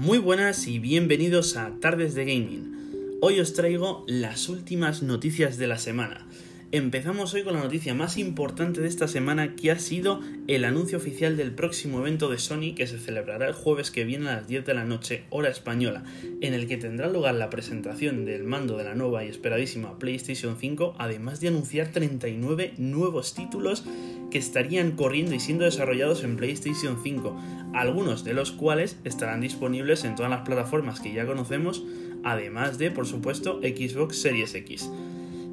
Muy buenas y bienvenidos a Tardes de Gaming. Hoy os traigo las últimas noticias de la semana. Empezamos hoy con la noticia más importante de esta semana que ha sido el anuncio oficial del próximo evento de Sony que se celebrará el jueves que viene a las 10 de la noche hora española, en el que tendrá lugar la presentación del mando de la nueva y esperadísima PlayStation 5, además de anunciar 39 nuevos títulos que estarían corriendo y siendo desarrollados en PlayStation 5, algunos de los cuales estarán disponibles en todas las plataformas que ya conocemos, además de, por supuesto, Xbox Series X.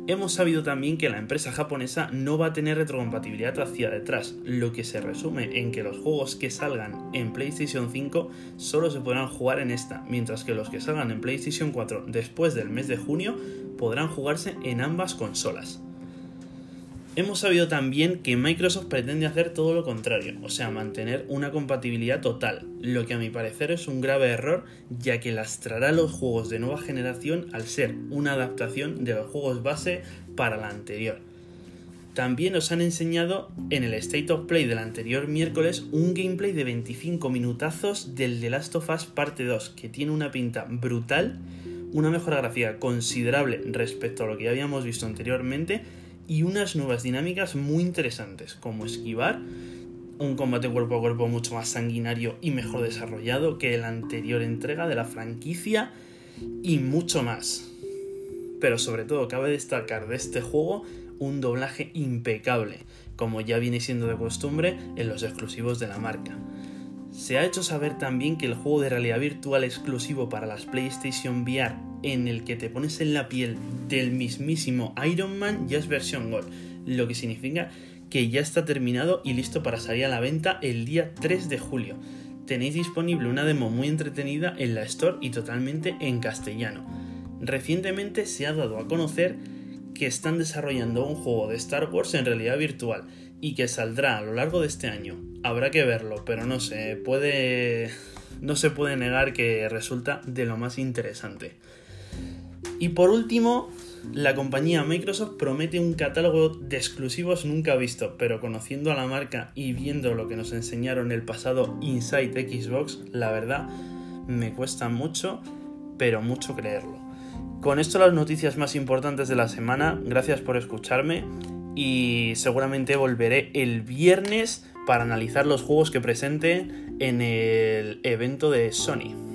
Hemos sabido también que la empresa japonesa no va a tener retrocompatibilidad hacia detrás, lo que se resume en que los juegos que salgan en PlayStation 5 solo se podrán jugar en esta, mientras que los que salgan en PlayStation 4 después del mes de junio podrán jugarse en ambas consolas. Hemos sabido también que Microsoft pretende hacer todo lo contrario, o sea, mantener una compatibilidad total, lo que a mi parecer es un grave error, ya que lastrará los juegos de nueva generación al ser una adaptación de los juegos base para la anterior. También os han enseñado en el State of Play del anterior miércoles un gameplay de 25 minutazos del The Last of Us Parte 2, que tiene una pinta brutal, una mejora gráfica considerable respecto a lo que habíamos visto anteriormente, y unas nuevas dinámicas muy interesantes, como esquivar, un combate cuerpo a cuerpo mucho más sanguinario y mejor desarrollado que la anterior entrega de la franquicia y mucho más. Pero sobre todo cabe destacar de este juego un doblaje impecable, como ya viene siendo de costumbre en los exclusivos de la marca. Se ha hecho saber también que el juego de realidad virtual exclusivo para las PlayStation VR en el que te pones en la piel del mismísimo Iron Man ya es versión Gold, lo que significa que ya está terminado y listo para salir a la venta el día 3 de julio. Tenéis disponible una demo muy entretenida en la Store y totalmente en castellano. Recientemente se ha dado a conocer que están desarrollando un juego de Star Wars en realidad virtual y que saldrá a lo largo de este año. Habrá que verlo, pero no sé, puede no se puede negar que resulta de lo más interesante. Y por último, la compañía Microsoft promete un catálogo de exclusivos nunca visto, pero conociendo a la marca y viendo lo que nos enseñaron el pasado Inside Xbox, la verdad me cuesta mucho, pero mucho creerlo. Con esto las noticias más importantes de la semana, gracias por escucharme y seguramente volveré el viernes para analizar los juegos que presente en el evento de Sony.